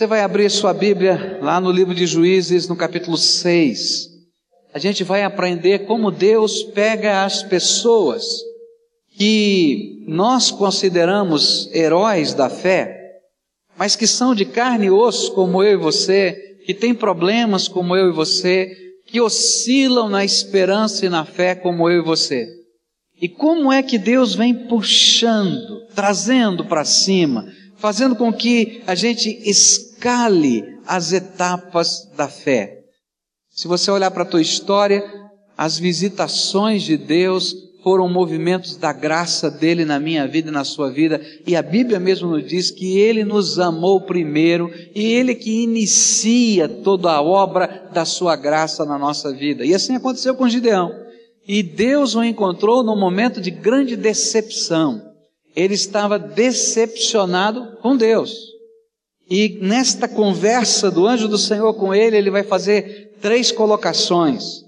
Você vai abrir sua Bíblia lá no livro de Juízes, no capítulo 6. A gente vai aprender como Deus pega as pessoas que nós consideramos heróis da fé, mas que são de carne e osso, como eu e você, que têm problemas como eu e você, que oscilam na esperança e na fé como eu e você. E como é que Deus vem puxando, trazendo para cima, fazendo com que a gente escale as etapas da fé. Se você olhar para a tua história, as visitações de Deus foram movimentos da graça dele na minha vida e na sua vida, e a Bíblia mesmo nos diz que ele nos amou primeiro e ele que inicia toda a obra da sua graça na nossa vida. E assim aconteceu com Gideão. E Deus o encontrou num momento de grande decepção ele estava decepcionado com Deus. E nesta conversa do anjo do Senhor com ele, ele vai fazer três colocações.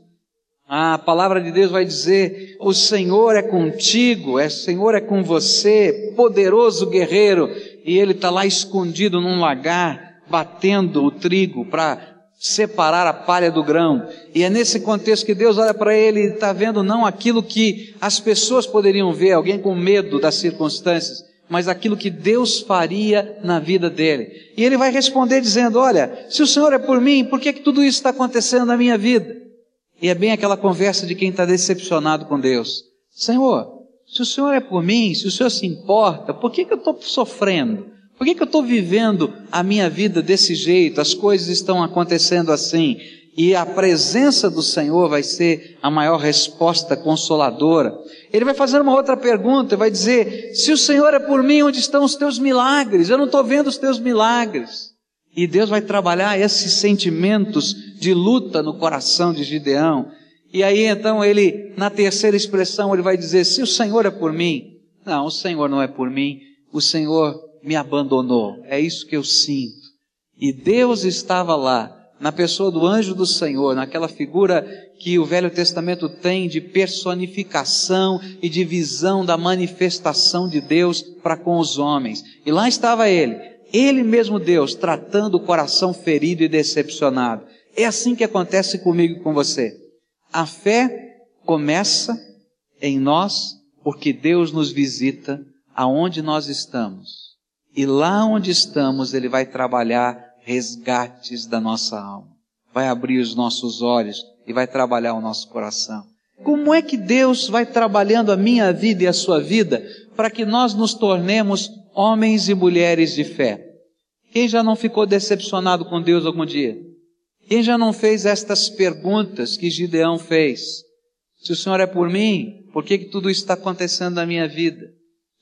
A palavra de Deus vai dizer: O Senhor é contigo, o Senhor é com você, poderoso guerreiro. E ele está lá escondido num lagar, batendo o trigo para separar a palha do grão. E é nesse contexto que Deus olha para ele e está vendo não aquilo que as pessoas poderiam ver, alguém com medo das circunstâncias, mas aquilo que Deus faria na vida dele. E ele vai responder dizendo: Olha, se o Senhor é por mim, por que, que tudo isso está acontecendo na minha vida? E é bem aquela conversa de quem está decepcionado com Deus. Senhor, se o Senhor é por mim, se o Senhor se importa, por que, que eu estou sofrendo? Por que, que eu estou vivendo a minha vida desse jeito? As coisas estão acontecendo assim. E a presença do Senhor vai ser a maior resposta consoladora. Ele vai fazer uma outra pergunta, vai dizer: Se o Senhor é por mim, onde estão os teus milagres? Eu não estou vendo os teus milagres. E Deus vai trabalhar esses sentimentos de luta no coração de Gideão. E aí então ele, na terceira expressão, ele vai dizer: Se o Senhor é por mim, não, o Senhor não é por mim, o Senhor me abandonou. É isso que eu sinto. E Deus estava lá, na pessoa do anjo do Senhor, naquela figura que o Velho Testamento tem de personificação e de visão da manifestação de Deus para com os homens. E lá estava ele, ele mesmo Deus, tratando o coração ferido e decepcionado. É assim que acontece comigo e com você. A fé começa em nós porque Deus nos visita aonde nós estamos e lá onde estamos, Ele vai trabalhar resgates da nossa alma. Vai abrir os nossos olhos e vai trabalhar o nosso coração. Como é que Deus vai trabalhando a minha vida e a sua vida para que nós nos tornemos homens e mulheres de fé? Quem já não ficou decepcionado com Deus algum dia? Quem já não fez estas perguntas que Gideão fez? Se o Senhor é por mim, por que, que tudo isso está acontecendo na minha vida?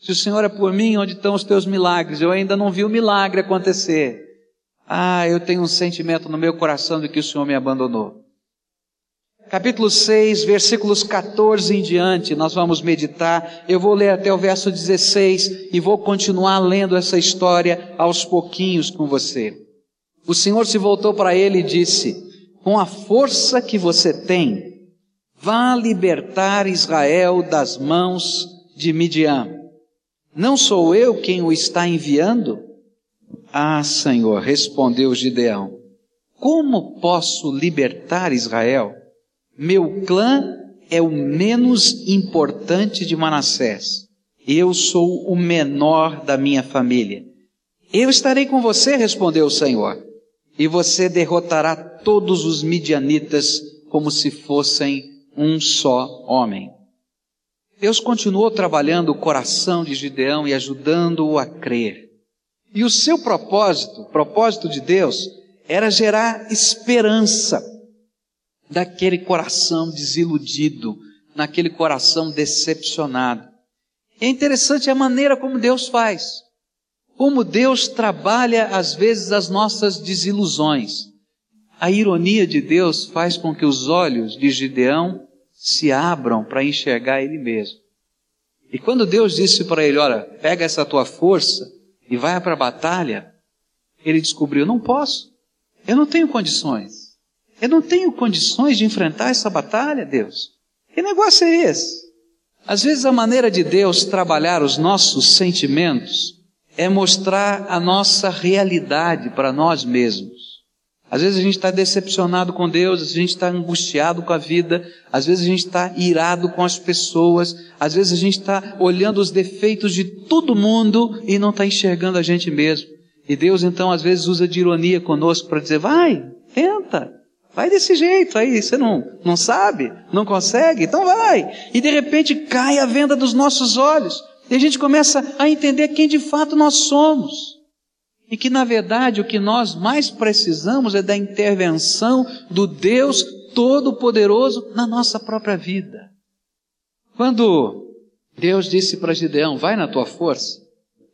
Se o Senhor é por mim, onde estão os teus milagres? Eu ainda não vi o milagre acontecer. Ah, eu tenho um sentimento no meu coração de que o Senhor me abandonou. Capítulo 6, versículos 14 em diante, nós vamos meditar. Eu vou ler até o verso 16 e vou continuar lendo essa história aos pouquinhos com você. O Senhor se voltou para ele e disse: Com a força que você tem, vá libertar Israel das mãos de Midian. Não sou eu quem o está enviando? Ah, Senhor, respondeu Gideão. Como posso libertar Israel? Meu clã é o menos importante de Manassés. Eu sou o menor da minha família. Eu estarei com você, respondeu o Senhor, e você derrotará todos os midianitas como se fossem um só homem. Deus continuou trabalhando o coração de Gideão e ajudando-o a crer. E o seu propósito, propósito de Deus, era gerar esperança daquele coração desiludido, naquele coração decepcionado. É interessante a maneira como Deus faz. Como Deus trabalha às vezes as nossas desilusões. A ironia de Deus faz com que os olhos de Gideão se abram para enxergar ele mesmo. E quando Deus disse para ele, olha, pega essa tua força e vai para a batalha, ele descobriu, não posso. Eu não tenho condições. Eu não tenho condições de enfrentar essa batalha, Deus. Que negócio é esse? Às vezes a maneira de Deus trabalhar os nossos sentimentos é mostrar a nossa realidade para nós mesmos. Às vezes a gente está decepcionado com Deus, a gente está angustiado com a vida, às vezes a gente está irado com as pessoas, às vezes a gente está olhando os defeitos de todo mundo e não está enxergando a gente mesmo. E Deus então às vezes usa de ironia conosco para dizer, vai, tenta, vai desse jeito aí, você não, não sabe, não consegue, então vai. E de repente cai a venda dos nossos olhos e a gente começa a entender quem de fato nós somos. E que na verdade o que nós mais precisamos é da intervenção do Deus Todo-Poderoso na nossa própria vida. Quando Deus disse para Gideão, vai na tua força,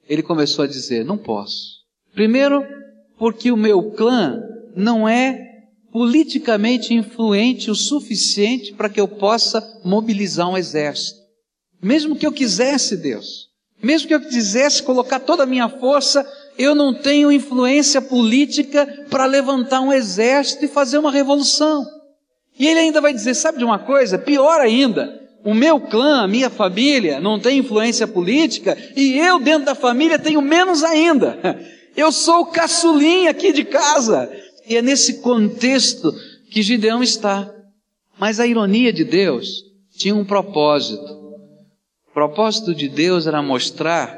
ele começou a dizer, não posso. Primeiro, porque o meu clã não é politicamente influente o suficiente para que eu possa mobilizar um exército. Mesmo que eu quisesse, Deus, mesmo que eu quisesse colocar toda a minha força eu não tenho influência política para levantar um exército e fazer uma revolução. E ele ainda vai dizer: sabe de uma coisa? Pior ainda, o meu clã, a minha família, não tem influência política e eu, dentro da família, tenho menos ainda. Eu sou o caçulinha aqui de casa. E é nesse contexto que Gideão está. Mas a ironia de Deus tinha um propósito. O propósito de Deus era mostrar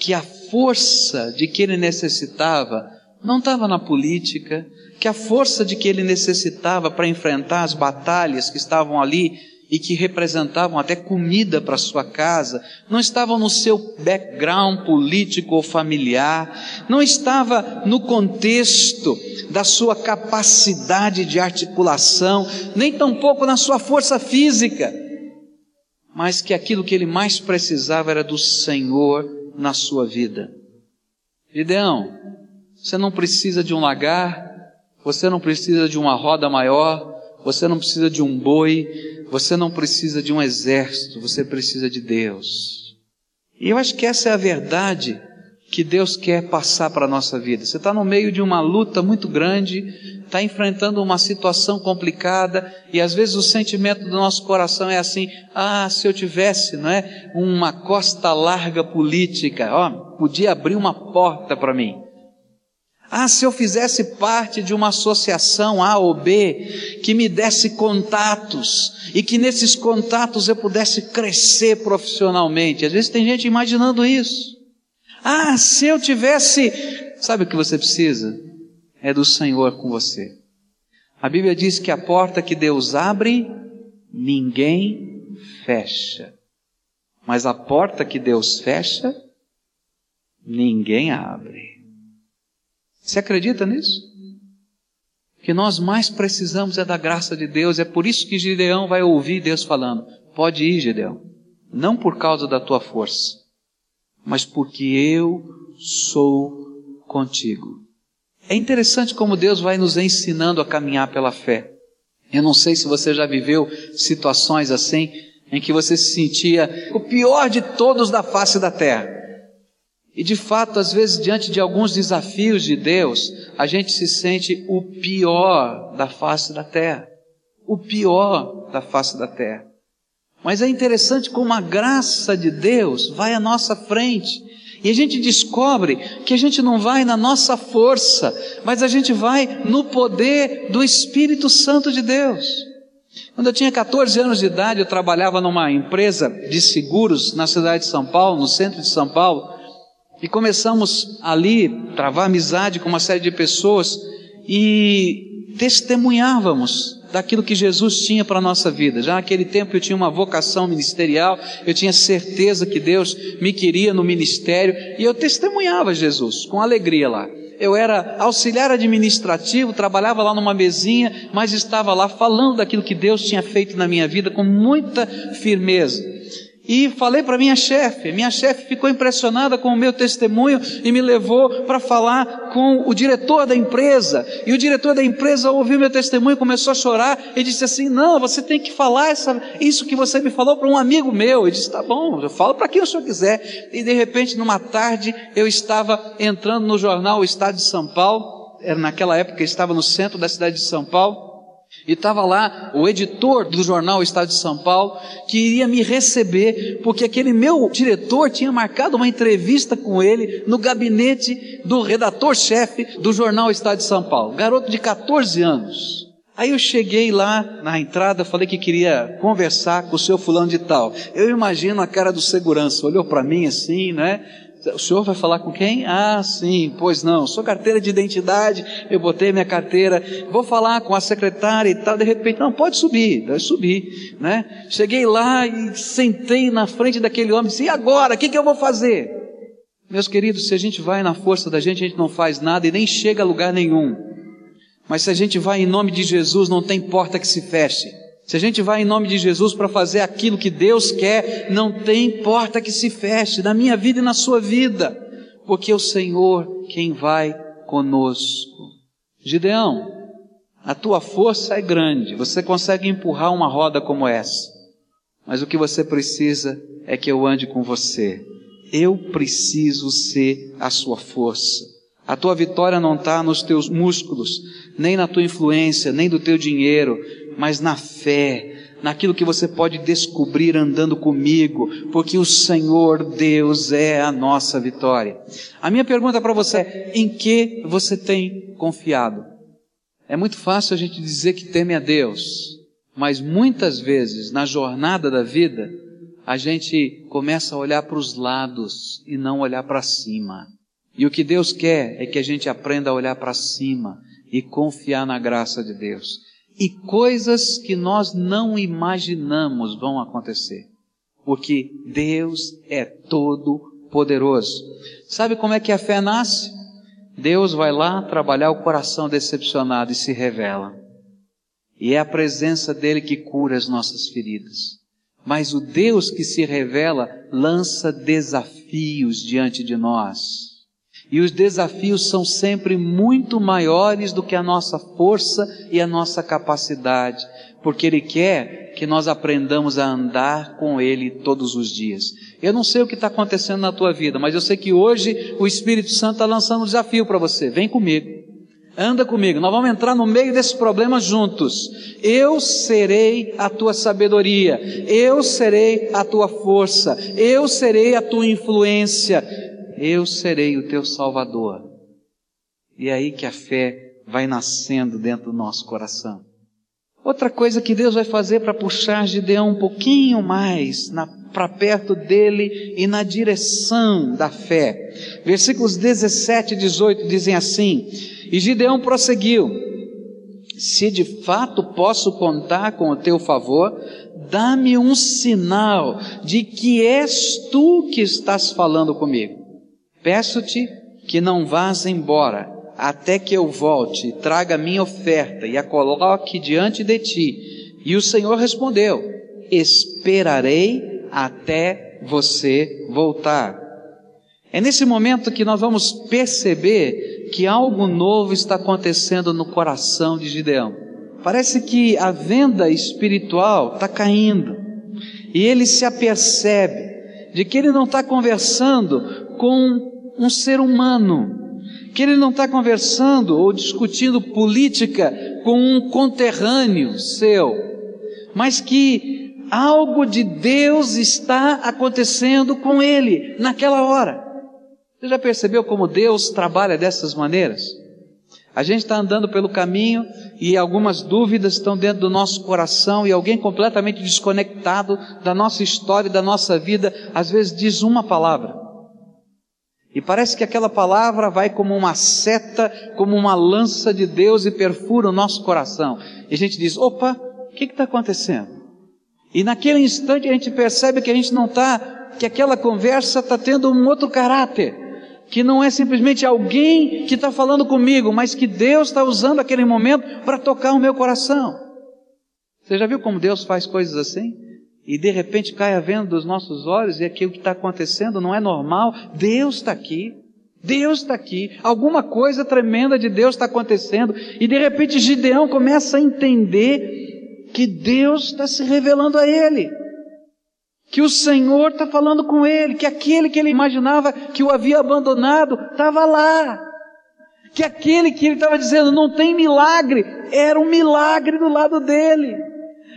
que a força de que ele necessitava não estava na política, que a força de que ele necessitava para enfrentar as batalhas que estavam ali e que representavam até comida para sua casa, não estavam no seu background político ou familiar, não estava no contexto da sua capacidade de articulação, nem tampouco na sua força física, mas que aquilo que ele mais precisava era do Senhor na sua vida. Gideão, você não precisa de um lagar, você não precisa de uma roda maior, você não precisa de um boi, você não precisa de um exército, você precisa de Deus. E eu acho que essa é a verdade que Deus quer passar para a nossa vida. Você está no meio de uma luta muito grande, está enfrentando uma situação complicada e às vezes o sentimento do nosso coração é assim: ah, se eu tivesse, não é, uma costa larga política, ó, podia abrir uma porta para mim. Ah, se eu fizesse parte de uma associação A ou B que me desse contatos e que nesses contatos eu pudesse crescer profissionalmente. Às vezes tem gente imaginando isso. Ah, se eu tivesse, sabe o que você precisa? é do Senhor com você. A Bíblia diz que a porta que Deus abre, ninguém fecha. Mas a porta que Deus fecha, ninguém abre. Você acredita nisso? Que nós mais precisamos é da graça de Deus, é por isso que Gideão vai ouvir Deus falando: Pode ir, Gideão, não por causa da tua força, mas porque eu sou contigo. É interessante como Deus vai nos ensinando a caminhar pela fé. Eu não sei se você já viveu situações assim, em que você se sentia o pior de todos da face da terra. E de fato, às vezes, diante de alguns desafios de Deus, a gente se sente o pior da face da terra. O pior da face da terra. Mas é interessante como a graça de Deus vai à nossa frente e a gente descobre que a gente não vai na nossa força, mas a gente vai no poder do Espírito Santo de Deus. Quando eu tinha 14 anos de idade, eu trabalhava numa empresa de seguros na cidade de São Paulo, no centro de São Paulo, e começamos ali travar amizade com uma série de pessoas e testemunhávamos daquilo que Jesus tinha para a nossa vida. Já naquele tempo eu tinha uma vocação ministerial, eu tinha certeza que Deus me queria no ministério e eu testemunhava Jesus com alegria lá. Eu era auxiliar administrativo, trabalhava lá numa mesinha, mas estava lá falando daquilo que Deus tinha feito na minha vida com muita firmeza. E falei para minha chefe, minha chefe ficou impressionada com o meu testemunho e me levou para falar com o diretor da empresa. E o diretor da empresa ouviu meu testemunho, começou a chorar e disse assim: Não, você tem que falar essa, isso que você me falou para um amigo meu. Eu disse: Tá bom, eu falo para quem o senhor quiser. E de repente, numa tarde, eu estava entrando no jornal O Estado de São Paulo, era naquela época estava no centro da cidade de São Paulo. E estava lá o editor do jornal Estado de São Paulo, que iria me receber, porque aquele meu diretor tinha marcado uma entrevista com ele no gabinete do redator-chefe do jornal Estado de São Paulo, garoto de 14 anos. Aí eu cheguei lá na entrada, falei que queria conversar com o seu fulano de tal. Eu imagino a cara do segurança, olhou para mim assim, né? O senhor vai falar com quem? Ah, sim, pois não. Sua carteira de identidade, eu botei minha carteira, vou falar com a secretária e tal. De repente, não, pode subir. Eu subi, né? Cheguei lá e sentei na frente daquele homem e disse: e agora? O que, que eu vou fazer? Meus queridos, se a gente vai na força da gente, a gente não faz nada e nem chega a lugar nenhum. Mas se a gente vai em nome de Jesus, não tem porta que se feche. Se a gente vai em nome de Jesus para fazer aquilo que Deus quer, não tem porta que se feche na minha vida e na sua vida, porque é o Senhor quem vai conosco. Gideão, a tua força é grande, você consegue empurrar uma roda como essa, mas o que você precisa é que eu ande com você. Eu preciso ser a sua força. A tua vitória não está nos teus músculos, nem na tua influência, nem do teu dinheiro, mas na fé, naquilo que você pode descobrir andando comigo, porque o Senhor Deus é a nossa vitória. A minha pergunta para você é: em que você tem confiado? É muito fácil a gente dizer que teme a Deus, mas muitas vezes na jornada da vida, a gente começa a olhar para os lados e não olhar para cima. E o que Deus quer é que a gente aprenda a olhar para cima e confiar na graça de Deus e coisas que nós não imaginamos vão acontecer, porque Deus é todo poderoso. Sabe como é que a fé nasce? Deus vai lá trabalhar o coração decepcionado e se revela. E é a presença dele que cura as nossas feridas. Mas o Deus que se revela lança desafios diante de nós e os desafios são sempre muito maiores do que a nossa força e a nossa capacidade, porque Ele quer que nós aprendamos a andar com Ele todos os dias. Eu não sei o que está acontecendo na tua vida, mas eu sei que hoje o Espírito Santo está lançando um desafio para você. Vem comigo. Anda comigo, nós vamos entrar no meio desses problemas juntos. Eu serei a tua sabedoria, eu serei a tua força, eu serei a tua influência, eu serei o teu Salvador. E é aí que a fé vai nascendo dentro do nosso coração. Outra coisa que Deus vai fazer para puxar Gideão um pouquinho mais para perto dele e na direção da fé. Versículos 17 e 18 dizem assim: E Gideão prosseguiu: Se de fato posso contar com o teu favor, dá-me um sinal de que és tu que estás falando comigo. Peço-te que não vás embora, até que eu volte traga minha oferta e a coloque diante de ti. E o Senhor respondeu: Esperarei até você voltar. É nesse momento que nós vamos perceber que algo novo está acontecendo no coração de Gideão. Parece que a venda espiritual está caindo. E ele se apercebe de que ele não está conversando com um ser humano, que ele não está conversando ou discutindo política com um conterrâneo seu, mas que algo de Deus está acontecendo com ele naquela hora. Você já percebeu como Deus trabalha dessas maneiras? A gente está andando pelo caminho e algumas dúvidas estão dentro do nosso coração e alguém completamente desconectado da nossa história e da nossa vida, às vezes diz uma palavra. E parece que aquela palavra vai como uma seta, como uma lança de Deus e perfura o nosso coração. E a gente diz: opa, o que está acontecendo? E naquele instante a gente percebe que a gente não está, que aquela conversa está tendo um outro caráter. Que não é simplesmente alguém que está falando comigo, mas que Deus está usando aquele momento para tocar o meu coração. Você já viu como Deus faz coisas assim? e de repente cai a venda dos nossos olhos e aquilo que está acontecendo não é normal, Deus está aqui. Deus está aqui, alguma coisa tremenda de Deus está acontecendo, e de repente Gideão começa a entender que Deus está se revelando a ele, que o Senhor está falando com ele, que aquele que ele imaginava que o havia abandonado estava lá, que aquele que ele estava dizendo não tem milagre, era um milagre do lado dele.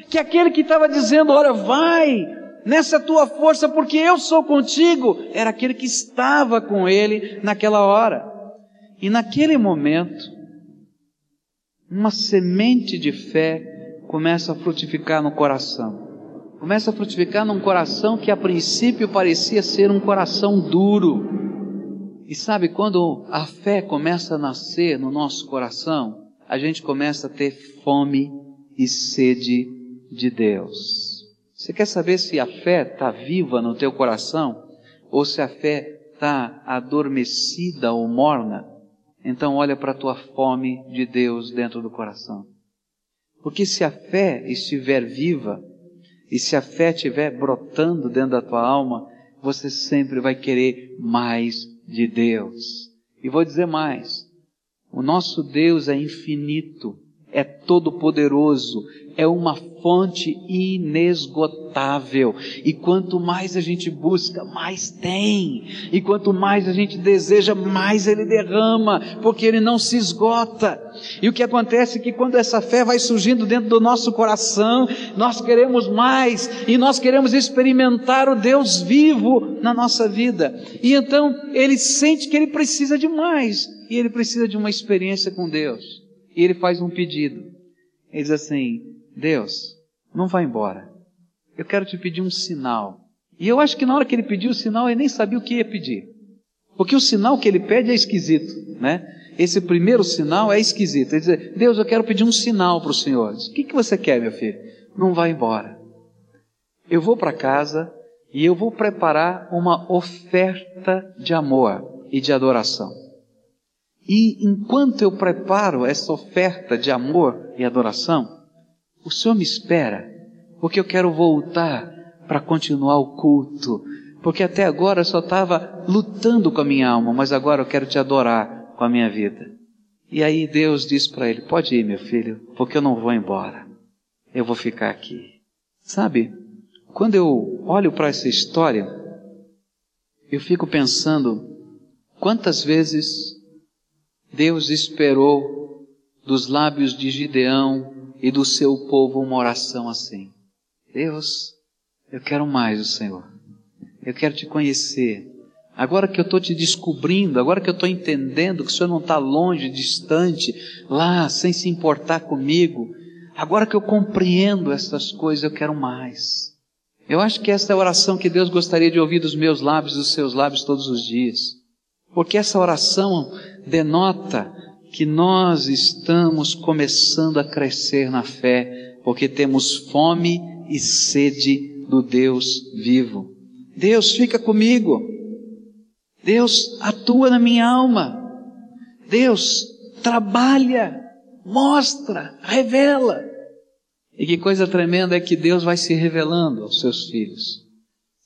Que aquele que estava dizendo, olha, vai, nessa tua força, porque eu sou contigo, era aquele que estava com ele naquela hora. E naquele momento, uma semente de fé começa a frutificar no coração. Começa a frutificar num coração que a princípio parecia ser um coração duro. E sabe, quando a fé começa a nascer no nosso coração, a gente começa a ter fome e sede de Deus. Você quer saber se a fé está viva no teu coração? Ou se a fé está adormecida ou morna? Então olha para a tua fome de Deus dentro do coração. Porque se a fé estiver viva, e se a fé estiver brotando dentro da tua alma, você sempre vai querer mais de Deus. E vou dizer mais: o nosso Deus é infinito, é todo-poderoso, é uma fonte inesgotável. E quanto mais a gente busca, mais tem. E quanto mais a gente deseja, mais ele derrama, porque ele não se esgota. E o que acontece é que quando essa fé vai surgindo dentro do nosso coração, nós queremos mais e nós queremos experimentar o Deus vivo na nossa vida. E então ele sente que ele precisa de mais e ele precisa de uma experiência com Deus. E ele faz um pedido. Ele diz assim: Deus, não vá embora. Eu quero te pedir um sinal. E eu acho que na hora que ele pediu o sinal, ele nem sabia o que ia pedir. Porque o sinal que ele pede é esquisito, né? Esse primeiro sinal é esquisito. Ele diz, Deus, eu quero pedir um sinal para o Senhor. Diz, o que, que você quer, meu filho? Não vá embora. Eu vou para casa e eu vou preparar uma oferta de amor e de adoração. E enquanto eu preparo essa oferta de amor e adoração, o Senhor me espera, porque eu quero voltar para continuar o culto, porque até agora eu só estava lutando com a minha alma, mas agora eu quero te adorar com a minha vida. E aí Deus diz para ele: Pode ir, meu filho, porque eu não vou embora, eu vou ficar aqui. Sabe, quando eu olho para essa história, eu fico pensando quantas vezes Deus esperou dos lábios de Gideão e do seu povo uma oração assim: Deus, eu quero mais o Senhor. Eu quero te conhecer. Agora que eu estou te descobrindo, agora que eu estou entendendo que o Senhor não está longe, distante, lá, sem se importar comigo, agora que eu compreendo essas coisas, eu quero mais. Eu acho que essa é a oração que Deus gostaria de ouvir dos meus lábios, dos seus lábios todos os dias. Porque essa oração denota que nós estamos começando a crescer na fé, porque temos fome e sede do Deus vivo. Deus fica comigo. Deus atua na minha alma. Deus trabalha, mostra, revela. E que coisa tremenda é que Deus vai se revelando aos seus filhos.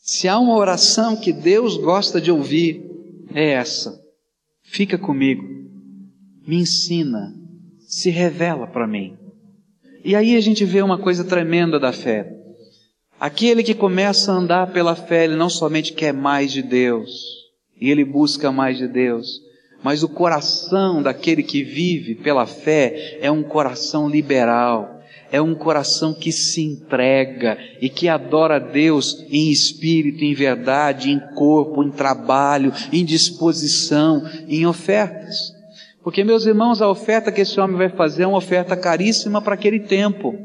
Se há uma oração que Deus gosta de ouvir, é essa. Fica comigo me ensina, se revela para mim. E aí a gente vê uma coisa tremenda da fé. Aquele que começa a andar pela fé, ele não somente quer mais de Deus, e ele busca mais de Deus, mas o coração daquele que vive pela fé é um coração liberal, é um coração que se entrega e que adora a Deus em espírito, em verdade, em corpo, em trabalho, em disposição, em ofertas. Porque, meus irmãos, a oferta que esse homem vai fazer é uma oferta caríssima para aquele tempo.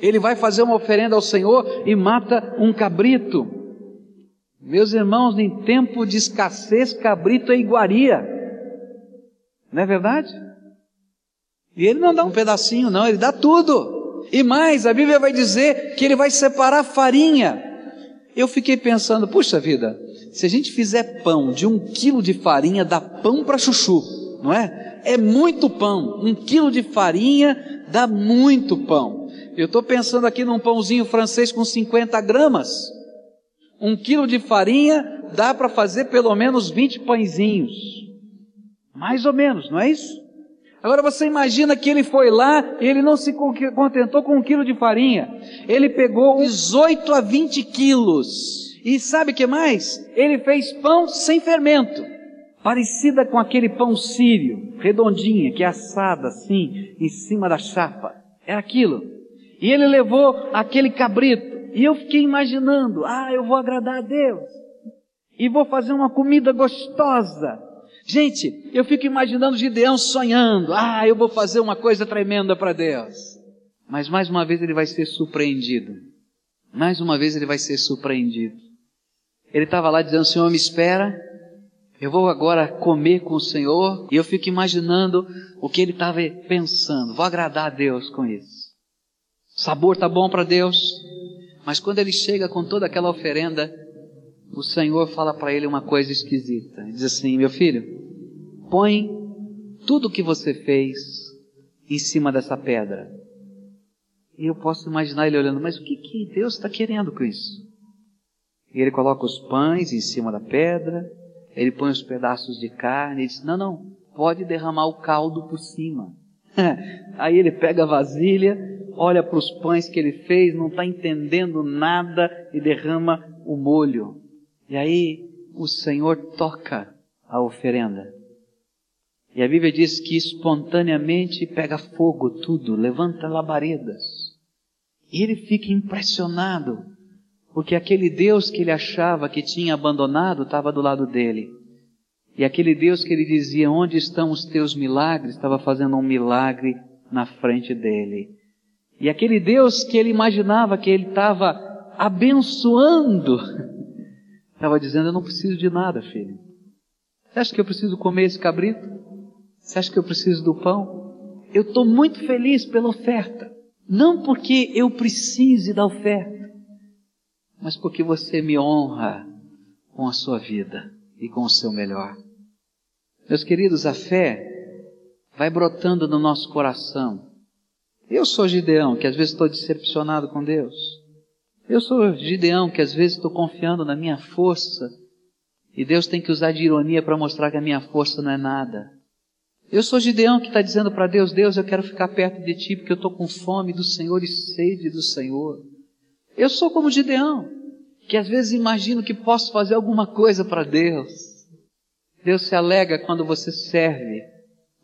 Ele vai fazer uma oferenda ao Senhor e mata um cabrito. Meus irmãos, em tempo de escassez, cabrito é iguaria. Não é verdade? E ele não dá um pedacinho, não, ele dá tudo. E mais, a Bíblia vai dizer que ele vai separar farinha. Eu fiquei pensando, puxa vida, se a gente fizer pão de um quilo de farinha, dá pão para chuchu, não é? É muito pão. Um quilo de farinha dá muito pão. Eu estou pensando aqui num pãozinho francês com 50 gramas. Um quilo de farinha dá para fazer pelo menos 20 pãezinhos. Mais ou menos, não é isso? Agora você imagina que ele foi lá e ele não se contentou com um quilo de farinha. Ele pegou 18 a 20 quilos. E sabe o que mais? Ele fez pão sem fermento. Parecida com aquele pão sírio, redondinha, que é assada assim, em cima da chapa. É aquilo. E ele levou aquele cabrito. E eu fiquei imaginando, ah, eu vou agradar a Deus. E vou fazer uma comida gostosa. Gente, eu fico imaginando Gideão sonhando, ah, eu vou fazer uma coisa tremenda para Deus. Mas mais uma vez ele vai ser surpreendido. Mais uma vez ele vai ser surpreendido. Ele estava lá dizendo, Senhor, me espera, eu vou agora comer com o Senhor, e eu fico imaginando o que ele estava pensando. Vou agradar a Deus com isso. O sabor tá bom para Deus, mas quando ele chega com toda aquela oferenda, o Senhor fala para ele uma coisa esquisita. Ele diz assim: Meu filho, põe tudo o que você fez em cima dessa pedra. E eu posso imaginar ele olhando, mas o que, que Deus está querendo com isso? E ele coloca os pães em cima da pedra, ele põe os pedaços de carne e diz: Não, não, pode derramar o caldo por cima. Aí ele pega a vasilha, olha para os pães que ele fez, não está entendendo nada e derrama o molho. E aí o Senhor toca a oferenda. E a Bíblia diz que espontaneamente pega fogo tudo, levanta labaredas. E ele fica impressionado porque aquele Deus que ele achava que tinha abandonado estava do lado dele. E aquele Deus que ele dizia: Onde estão os teus milagres? estava fazendo um milagre na frente dele. E aquele Deus que ele imaginava que ele estava abençoando, estava dizendo: Eu não preciso de nada, filho. Você acha que eu preciso comer esse cabrito? Você acha que eu preciso do pão? Eu estou muito feliz pela oferta. Não porque eu precise da oferta mas porque você me honra com a sua vida e com o seu melhor. Meus queridos, a fé vai brotando no nosso coração. Eu sou Gideão, que às vezes estou decepcionado com Deus. Eu sou Gideão, que às vezes estou confiando na minha força. E Deus tem que usar de ironia para mostrar que a minha força não é nada. Eu sou Gideão que está dizendo para Deus: Deus, eu quero ficar perto de Ti porque eu estou com fome do Senhor e sede do Senhor. Eu sou como Gideão, que às vezes imagino que posso fazer alguma coisa para Deus. Deus se alega quando você serve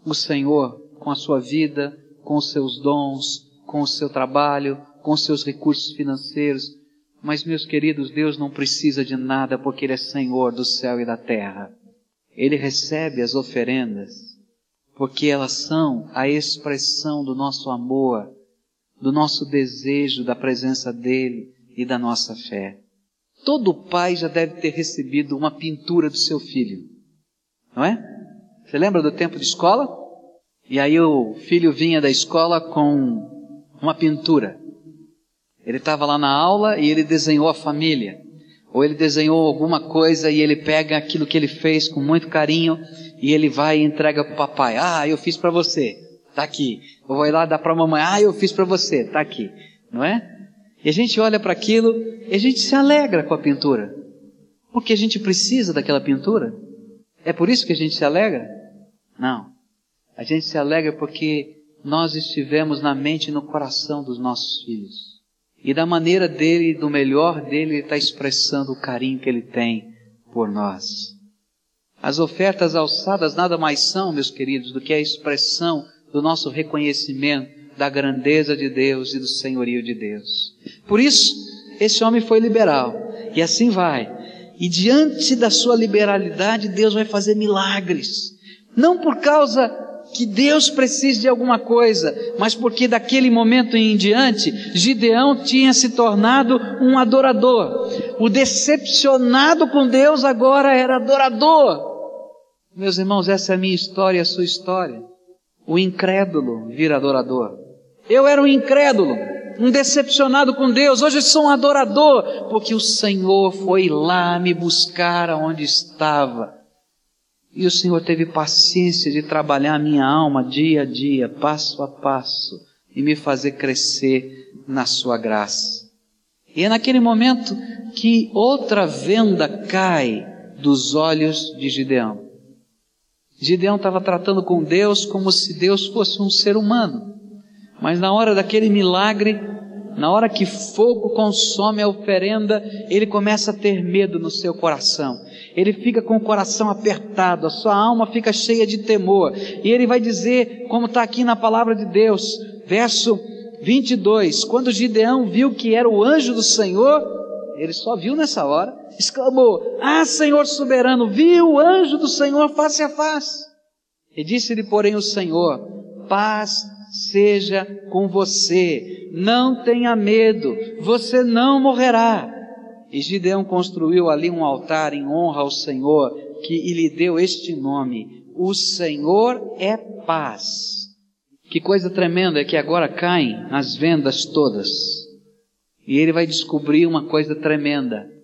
o Senhor com a sua vida, com os seus dons, com o seu trabalho, com os seus recursos financeiros. Mas, meus queridos, Deus não precisa de nada porque Ele é Senhor do céu e da terra. Ele recebe as oferendas porque elas são a expressão do nosso amor do nosso desejo da presença dele e da nossa fé. Todo pai já deve ter recebido uma pintura do seu filho, não é? Você lembra do tempo de escola? E aí o filho vinha da escola com uma pintura. Ele estava lá na aula e ele desenhou a família. Ou ele desenhou alguma coisa e ele pega aquilo que ele fez com muito carinho e ele vai e entrega para o papai. Ah, eu fiz para você. Está aqui. Eu vou lá dar para a mamãe. Ah, eu fiz para você. Está aqui. Não é? E a gente olha para aquilo e a gente se alegra com a pintura. Porque a gente precisa daquela pintura. É por isso que a gente se alegra? Não. A gente se alegra porque nós estivemos na mente e no coração dos nossos filhos. E da maneira dele, do melhor dele, ele está expressando o carinho que ele tem por nós. As ofertas alçadas nada mais são, meus queridos, do que a expressão do nosso reconhecimento da grandeza de Deus e do senhorio de Deus. Por isso, esse homem foi liberal. E assim vai. E diante da sua liberalidade, Deus vai fazer milagres. Não por causa que Deus precise de alguma coisa, mas porque daquele momento em diante, Gideão tinha se tornado um adorador. O decepcionado com Deus agora era adorador. Meus irmãos, essa é a minha história a sua história. O incrédulo vira adorador. Eu era um incrédulo, um decepcionado com Deus. Hoje sou um adorador, porque o Senhor foi lá me buscar aonde estava. E o Senhor teve paciência de trabalhar a minha alma dia a dia, passo a passo, e me fazer crescer na Sua graça. E é naquele momento que outra venda cai dos olhos de Gideão. Gideão estava tratando com Deus como se Deus fosse um ser humano. Mas na hora daquele milagre, na hora que fogo consome a oferenda, ele começa a ter medo no seu coração. ele fica com o coração apertado, a sua alma fica cheia de temor. E ele vai dizer, como está aqui na palavra de Deus, verso 22, quando Gideão viu que era o anjo do Senhor, ele só viu nessa hora, exclamou: Ah, Senhor soberano, viu o anjo do Senhor face a face. E disse-lhe, porém, o Senhor: Paz seja com você, não tenha medo, você não morrerá. E Gideão construiu ali um altar em honra ao Senhor, que lhe deu este nome: O Senhor é paz. Que coisa tremenda é que agora caem as vendas todas. E ele vai descobrir uma coisa tremenda.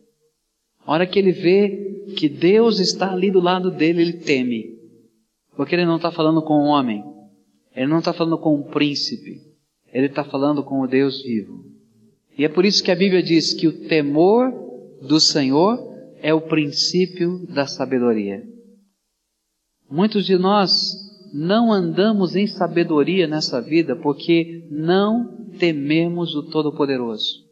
A hora que ele vê que Deus está ali do lado dele, ele teme. Porque ele não está falando com um homem. Ele não está falando com um príncipe. Ele está falando com o Deus vivo. E é por isso que a Bíblia diz que o temor do Senhor é o princípio da sabedoria. Muitos de nós não andamos em sabedoria nessa vida porque não tememos o Todo-Poderoso.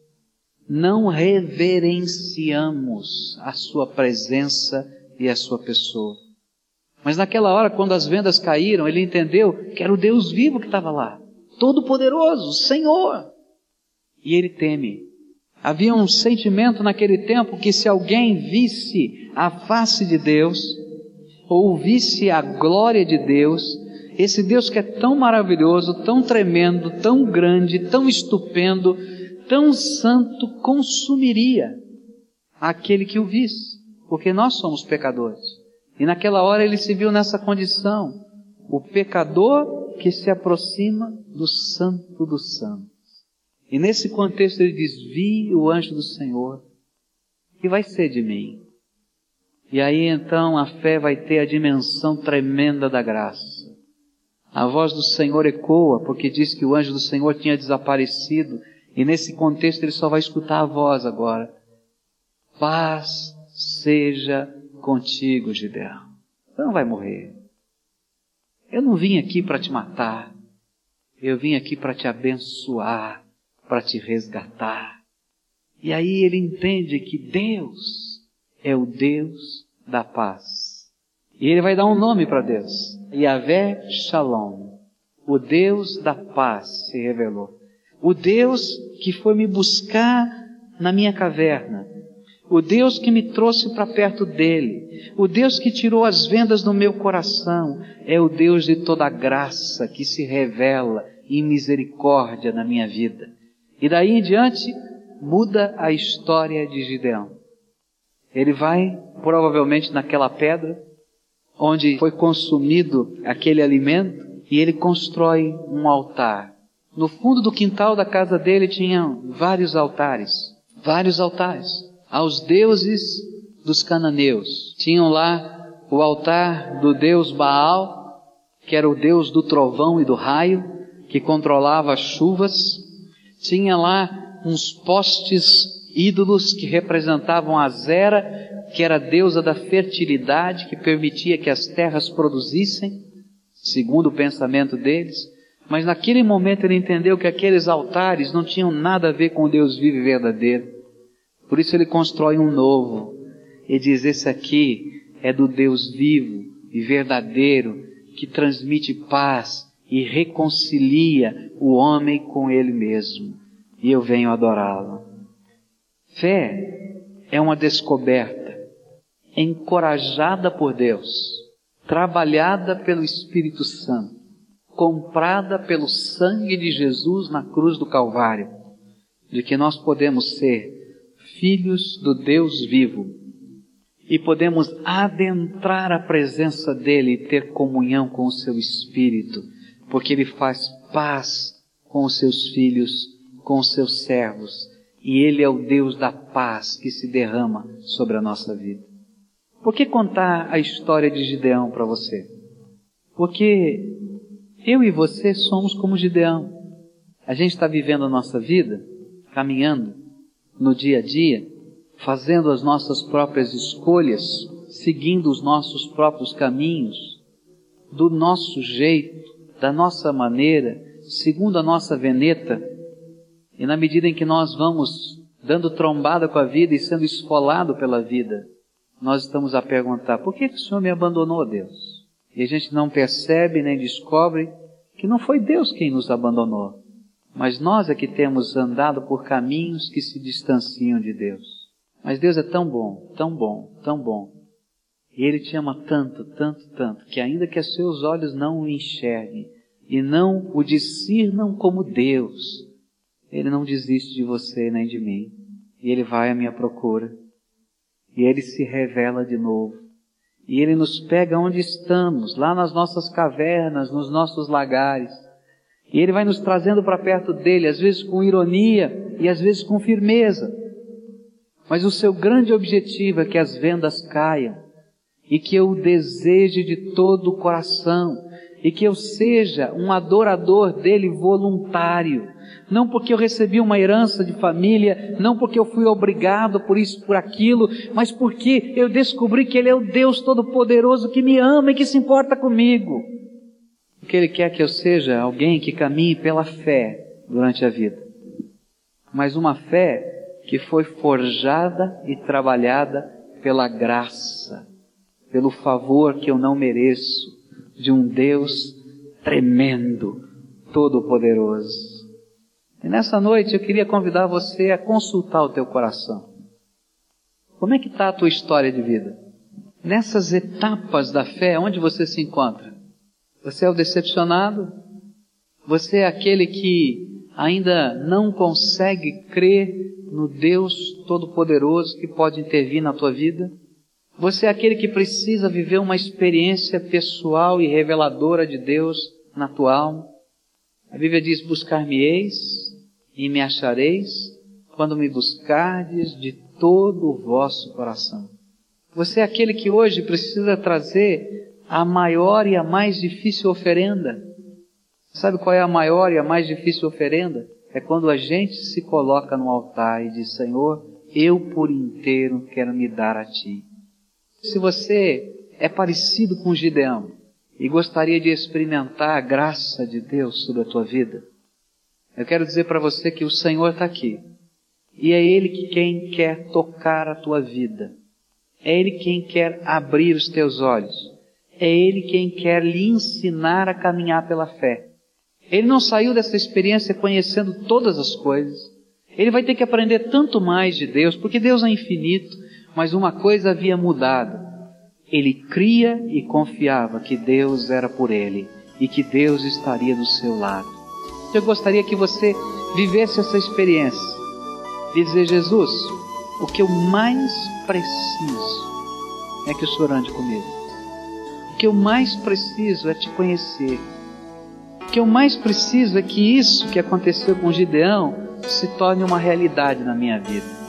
Não reverenciamos a Sua presença e a Sua pessoa. Mas naquela hora, quando as vendas caíram, ele entendeu que era o Deus vivo que estava lá, Todo-Poderoso, Senhor. E ele teme. Havia um sentimento naquele tempo que se alguém visse a face de Deus, ou visse a glória de Deus, esse Deus que é tão maravilhoso, tão tremendo, tão grande, tão estupendo, tão santo, consumiria aquele que o visse, porque nós somos pecadores. E naquela hora ele se viu nessa condição, o pecador que se aproxima do Santo dos Santos. E nesse contexto ele diz: Vi o anjo do Senhor, que vai ser de mim? E aí então a fé vai ter a dimensão tremenda da graça. A voz do Senhor ecoa, porque diz que o anjo do Senhor tinha desaparecido, e nesse contexto ele só vai escutar a voz agora. Paz seja contigo, Gideão. Você não vai morrer. Eu não vim aqui para te matar. Eu vim aqui para te abençoar, para te resgatar. E aí ele entende que Deus é o Deus da paz. E ele vai dar um nome para Deus. Yahvé Shalom. O Deus da paz se revelou. O Deus que foi me buscar na minha caverna, o Deus que me trouxe para perto dele, o Deus que tirou as vendas do meu coração, é o Deus de toda graça que se revela em misericórdia na minha vida. E daí em diante, muda a história de Gideão. Ele vai, provavelmente, naquela pedra, onde foi consumido aquele alimento, e ele constrói um altar. No fundo do quintal da casa dele tinha vários altares, vários altares aos deuses dos cananeus. Tinham lá o altar do deus Baal, que era o deus do trovão e do raio, que controlava as chuvas. Tinha lá uns postes ídolos que representavam a Zera, que era a deusa da fertilidade, que permitia que as terras produzissem, segundo o pensamento deles. Mas naquele momento ele entendeu que aqueles altares não tinham nada a ver com o Deus vivo e verdadeiro. Por isso ele constrói um novo e diz: Esse aqui é do Deus vivo e verdadeiro que transmite paz e reconcilia o homem com ele mesmo. E eu venho adorá-lo. Fé é uma descoberta encorajada por Deus, trabalhada pelo Espírito Santo, comprada pelo sangue de Jesus na cruz do Calvário, de que nós podemos ser filhos do Deus vivo e podemos adentrar a presença dele e ter comunhão com o seu Espírito, porque ele faz paz com os seus filhos, com os seus servos, e ele é o Deus da paz que se derrama sobre a nossa vida. Por que contar a história de Gideão para você? Porque eu e você somos como Gideão. A gente está vivendo a nossa vida, caminhando, no dia a dia, fazendo as nossas próprias escolhas, seguindo os nossos próprios caminhos, do nosso jeito, da nossa maneira, segundo a nossa veneta, e na medida em que nós vamos dando trombada com a vida e sendo esfolado pela vida, nós estamos a perguntar: por que, que o Senhor me abandonou, Deus? E a gente não percebe nem descobre que não foi Deus quem nos abandonou, mas nós é que temos andado por caminhos que se distanciam de Deus. Mas Deus é tão bom, tão bom, tão bom. E Ele te ama tanto, tanto, tanto, que ainda que os seus olhos não o enxerguem e não o discernam como Deus, Ele não desiste de você nem de mim. E Ele vai à minha procura. E Ele se revela de novo. E Ele nos pega onde estamos, lá nas nossas cavernas, nos nossos lagares. E Ele vai nos trazendo para perto dele, às vezes com ironia e às vezes com firmeza. Mas o seu grande objetivo é que as vendas caiam e que eu deseje de todo o coração e que eu seja um adorador dele voluntário. Não porque eu recebi uma herança de família, não porque eu fui obrigado por isso, por aquilo, mas porque eu descobri que Ele é o Deus Todo-Poderoso que me ama e que se importa comigo. Porque Ele quer que eu seja alguém que caminhe pela fé durante a vida. Mas uma fé que foi forjada e trabalhada pela graça, pelo favor que eu não mereço, de um Deus tremendo, todo-poderoso. E nessa noite eu queria convidar você a consultar o teu coração. Como é que está a tua história de vida? Nessas etapas da fé, onde você se encontra? Você é o decepcionado? Você é aquele que ainda não consegue crer no Deus Todo-Poderoso que pode intervir na tua vida? Você é aquele que precisa viver uma experiência pessoal e reveladora de Deus na tua alma. A Bíblia diz: Buscar-me-eis e me achareis quando me buscardes de todo o vosso coração. Você é aquele que hoje precisa trazer a maior e a mais difícil oferenda. Sabe qual é a maior e a mais difícil oferenda? É quando a gente se coloca no altar e diz: Senhor, eu por inteiro quero me dar a Ti. Se você é parecido com Gideão e gostaria de experimentar a graça de Deus sobre a tua vida, eu quero dizer para você que o Senhor está aqui. E é Ele que quem quer tocar a tua vida. É Ele quem quer abrir os teus olhos. É Ele quem quer lhe ensinar a caminhar pela fé. Ele não saiu dessa experiência conhecendo todas as coisas. Ele vai ter que aprender tanto mais de Deus, porque Deus é infinito. Mas uma coisa havia mudado. Ele cria e confiava que Deus era por ele e que Deus estaria do seu lado. Eu gostaria que você vivesse essa experiência dizer: Jesus, o que eu mais preciso é que o Senhor ande comigo. O que eu mais preciso é te conhecer. O que eu mais preciso é que isso que aconteceu com Gideão se torne uma realidade na minha vida.